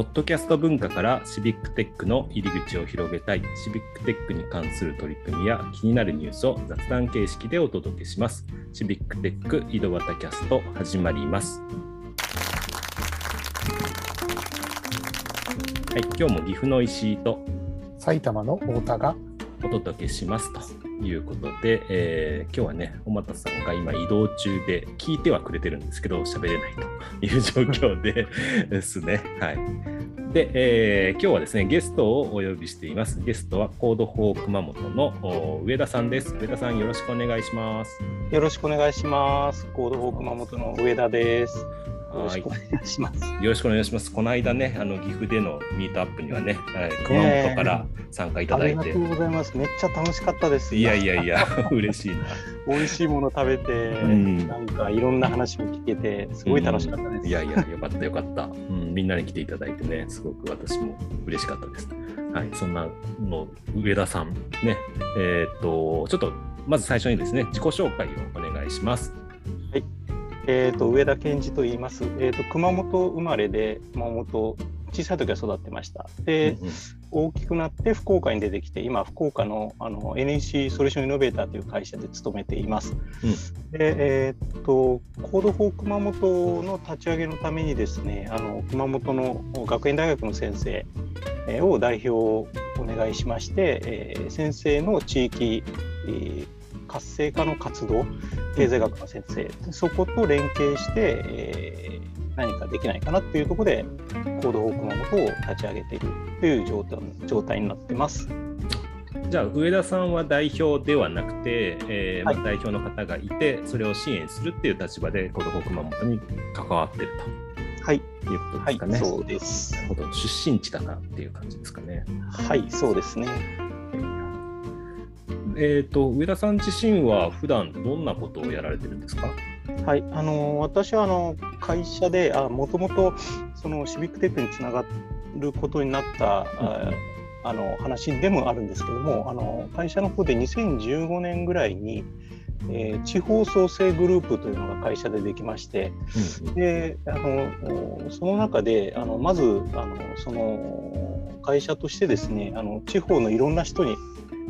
ポッドキャスト文化からシビックテックの入り口を広げたい、シビックテックに関する取り組みや気になるニュースを雑談形式でお届けします。シビックテック井戸端キャスト始まります。はい、今日も岐阜の石井と埼玉の太田がお届けしますということで、えー今日はね、小俣さんが今移動中で聞いてはくれてるんですけど、喋れないという状況で ですね。はい。で、えー今日はですね、ゲストをお呼びしています。ゲストは Code for 熊本のお上田さんです。上田さん、よろしくお願いします。よろしくお願いします。 Code for 熊本の上田です。よろはいしくお願いします。よろしくお願いします。この間ね、あの岐阜でのミートアップにはね、はい熊本から参加いただいてありがと。うございます。めっちゃ楽しかったです。いやいやいや、嬉しいな。美味しいもの食べて、んなんかいろんな話も聞けて、すごい楽しかったです。いやいや、よかったよかった、うん。みんなに来ていただいてね、すごく私も嬉しかったです。はい、そんなの上田さん、ね、えーっと、ちょっとまず最初にですね、自己紹介をお願いします。えっ、と上田健二と言います。えっ、と熊本生まれで熊本小さい時は育ってました。で、うんうん大きくなって福岡に出てきて今福岡のあの NEC ソリューションイノベーターという会社で勤めています。でえーっと Code for 熊本の立ち上げのためにですねあの熊本の学園大学の先生えーを代表をお願いしまして、えー先生の地域、えー活性化の活動経済学の先生そこと連携して、えー何かできないかなっていうところで Code for 熊本を立ち上げているという状態状態になってます。じゃあ、上田さんは代表ではなくて、えーまあは代表の方がいて、それを支援するっていう立場で、 Code for 熊本に関わってるはい、ということはいですかね。そうです出身地だからっていう感じですかね。はい、そうですね。えー、と上田さん自身は普段どんなことをやられてるんですか？はい、あの私はあの会社であもともとそのシビックテックにつながることになった、ああの話でもあるんですけどもあの会社の方で2015年ぐらいに、えー地方創生グループというのが会社でできましてであのおその中であのまずあのその会社としてですねあの地方のいろんな人に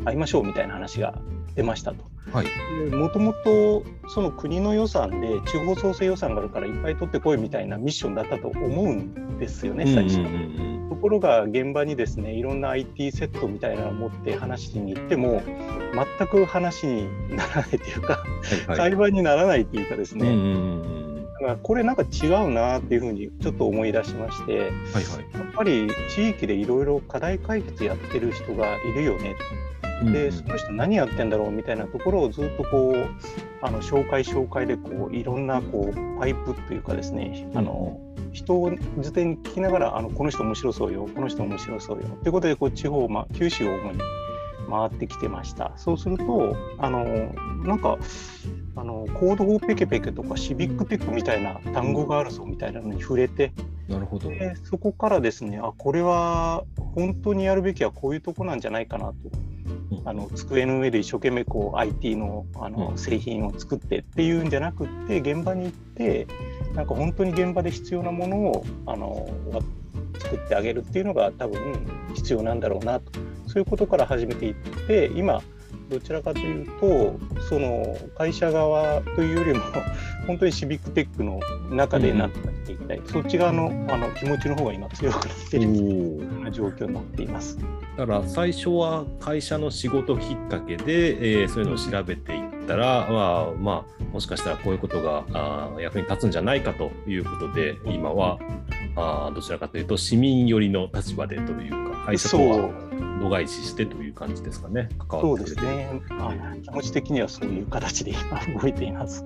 会いましょうみたいな話が出ましたと。はい。もともとその国の予算で地方創生予算があるからいっぱい取ってこいみたいなミッションだったと思うんですよね最初。ところが現場にですねいろんな IT セットみたいなのを持って話しに行っても全く話にならないというか、はいはい。会話にならないというかですね、うんうんうんだからこれなんか違うなっていうふうにちょっと思い出しましてやっ。ぱり地域でいろいろ課題解決やってる人がいるよねで、その人何やってんだろうみたいなところをずっとこうあの紹介紹介でこういろんなこうパイプというかですね、あの人を図典に聞きながらあのこの人面白そうよこの人面白そうよということでこう地方、まあ、九州を主に回ってきてました。そうするとあのなんかあのコードフォーペケペケとかシビックテックみたいな単語があるぞみたいなのに触れてなるほど。でそこからですねあこれは本当にやるべきはこういうとこなんじゃないかなと。うんあの机の上で一生懸命こう IT のあのうん。製品を作ってっていうんじゃなくって現場に行ってなんか本当に現場で必要なものをあのわ作ってあげるっていうのが多分必要なんだろうなと。そういうことから始めていって今どちらかというとその会社側というよりも 本当にシビックテックの中で何とかしていきたい、そっち側のあの気持ちの方が今強くなっているような状況になっています。だから最初は会社の仕事きっかけで、えーそういうのを調べていったら、まあまあ、もしかしたらこういうことがあー役に立つんじゃないかということで今はあーどちらかというと市民寄りの立場でというか会社とは度外視してという感じですかね。関そうわってくれてる。ですね、まあ、気持ち的にはそういう形で今動いています。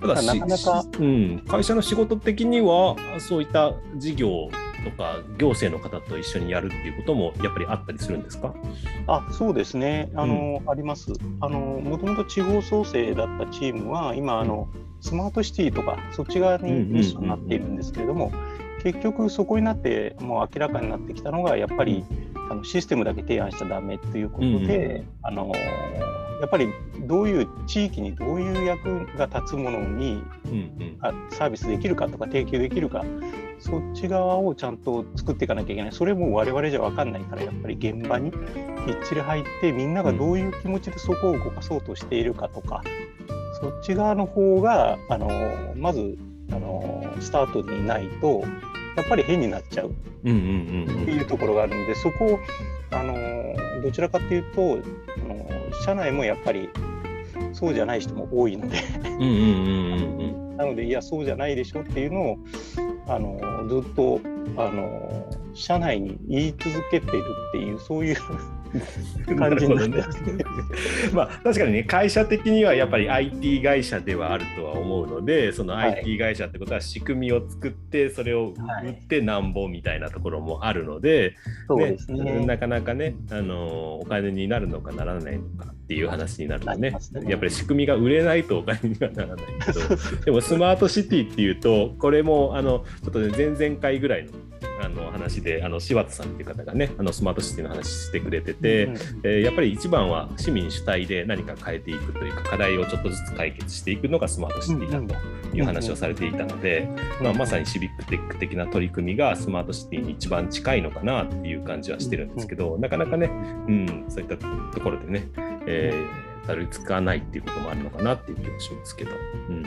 ただしなかなかうん、会社の仕事的にはそういった事業とか行政の方と一緒にやるっていうこともやっぱりあったりするんですか？あそうですね。あの、あります。あの。もともと地方創生だったチームは今あの、スマートシティとかそっち側にミッションになっているんですけれども、結局そこになってもう明らかになってきたのがやっぱり、あのシステムだけ提案しちゃダメということで、あのやっぱりどういう地域にどういう役が立つものにうんうん。あサービスできるかとか提供できるかそっち側をちゃんと作っていかなきゃいけない。それも我々じゃ分かんないからやっぱり現場に。みっちり入ってみんながどういう気持ちでそこを動かそうとしているかとか、そっち側の方があのまずあのスタートにないとやっぱり変になっちゃう。っていうところがあるんで、そこをあのどちらかというとあの社内もやっぱりそうじゃない人も多いので。なのでいやそうじゃないでしょっていうのをあのずっとあの社内に言い続けているっていうそういう 感じになってます。ね。まあ確かにね会社的にはやっぱり IT 会社ではあるとは思うのでその IT 会社ってことは仕組みを作ってそれを売ってなんぼみたいなところもあるのではいでね、なかなかねあのお金になるのかならないのかっていう話になるとね、ね、やっぱり仕組みが売れないとお金にはならないけど。でもスマートシティっていうとこれもあのちょっとね前々回ぐらいのあの話であの柴田さんっていう方がねあのスマートシティの話してくれてて、うん、えー、やっぱり一番は市民主体で何か変えていくというか課題をちょっとずつ解決していくのがスマートシティだという話をされていたので、まあ、まさにシビックテック的な取り組みがスマートシティに一番近いのかなっていう感じはしてるんですけど、なかなかね、うん、そういったところでね、えー、たどり着かないっていうこともあるのかなっていう気もしますけど。うん、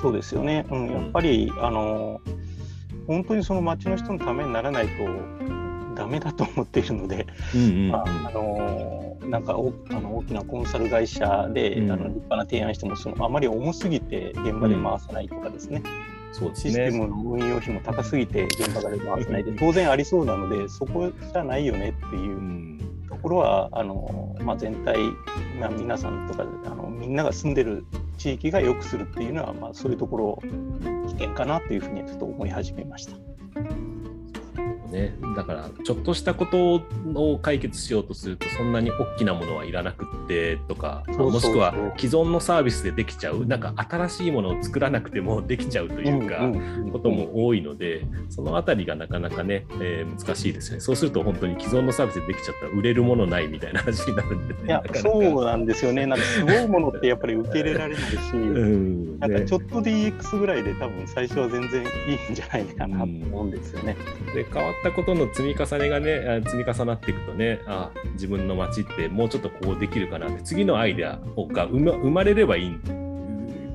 そうですよね、うん、やっぱり、あの本当にその町の人のためにならないとダメだと思っているので、まあ、あのなんかおあの大きなコンサル会社で、うん、あの立派な提案してもそのあまり重すぎて現場で回さないとかですね、うん、そうですね。システムの運用費も高すぎて現場で回さないで当然ありそうなのでそこじゃないよねっていうところはあの、まあ、全体、ま、皆さんとかあのみんなが住んでる地域が良くするっていうのは、まあ、そういうところ危険かなというふうにちょっと思い始めました。ね、だからちょっとしたことを解決しようとするとそんなに大きなものはいらなくってとかもしくは既存のサービスでできちゃう。なんか新しいものを作らなくてもできちゃうというか、ことも多いのでその辺りがなかなかね、えー、難しいですね。そうすると本当に既存のサービスでできちゃったら売れるものないみたいな話になるんで、ね、いやそうなんですよね。なんかすごいものってやっぱり受け入れられないし、うん。ね、なんかちょっと DX ぐらいで多分最初は全然いいんじゃないかなと思うんですよね。で変わったことの積み重ねがね積み重なっていくとねあ自分の街ってもうちょっとこうできるかなって次のアイデアが生まれればいい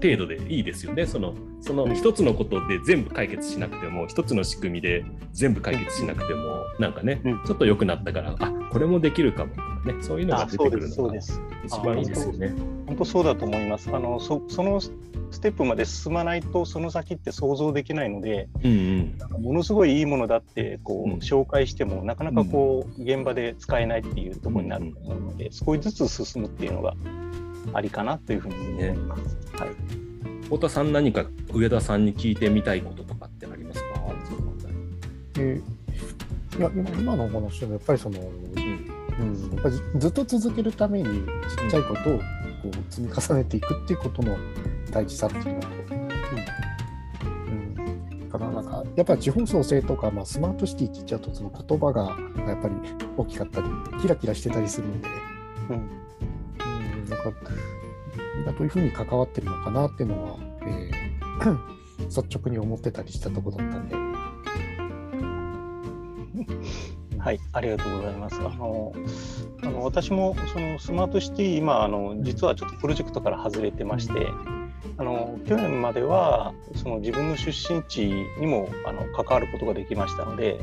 程度でいいですよね。そのその一つのことで全部解決しなくても一つの仕組みで全部解決しなくてもなんかね、ちょっと良くなったからあこれもできるかもとかねそういうのが出てくるのが一番いいですよね。本当そうだと思います。あのそそのステップまで進まないとその先って想像できないので、うんうん、なんかものすごいいいものだってこう、紹介してもなかなかこう、現場で使えないっていうところになると思うので、少しずつ進むっていうのがありかなというふうに思います。ね、はい。太田さん何か上田さんに聞いてみたいこととかってありますか？えー、いや今今のお話でもやっぱりその、うん、やっぱりずっと続けるためにちっちゃいことをこう積み重ねていくっていうことの大事さっていうのと、うん。うん、かななんかやっぱり地方創生とか、まあ、スマートシティって言っちゃうとその言葉がやっぱり大きかったりキラキラしてたりするので、うん。うん、なんかどういうふうに関わってるのかなっていうのは、えー、率直に思ってたりしたとこだったんで。はい、ありがとうございます。あのあの私もそのスマートシティ今あの実はちょっとプロジェクトから外れてまして、あの去年まではその自分の出身地にもあの関わることができましたので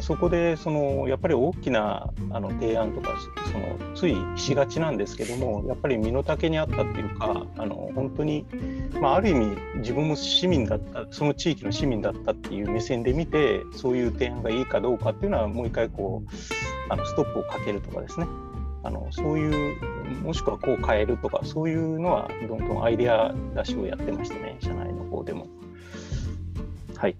そこでそのやっぱり大きなあの提案とかそのついしがちなんですけどもやっぱり身の丈にあったっていうかあの本当に、まあ、ある意味自分も市民だったその地域の市民だったっていう目線で見てそういう提案がいいかどうかっていうのはもう一回こうあのストップをかけるとかですね。あのそういうもしくはこう変えるとかそういうのはどんどんアイデア出しをやってましたね社内の方でも。はい、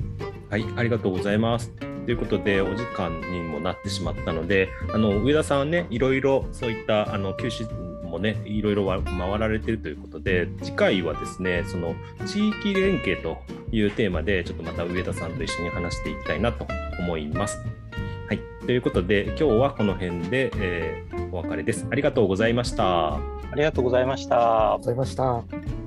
はい、ありがとうございます。ということでお時間にもなってしまったのであの上田さんはねいろいろそういったあの休止もねいろいろ回られてるということで次回はですねその地域連携というテーマでちょっとまた上田さんと一緒に話していきたいなと思います。はい、ということで今日はこの辺で、えー、お別れです。ありがとうございました。ありがとうございました。ありがとうございました。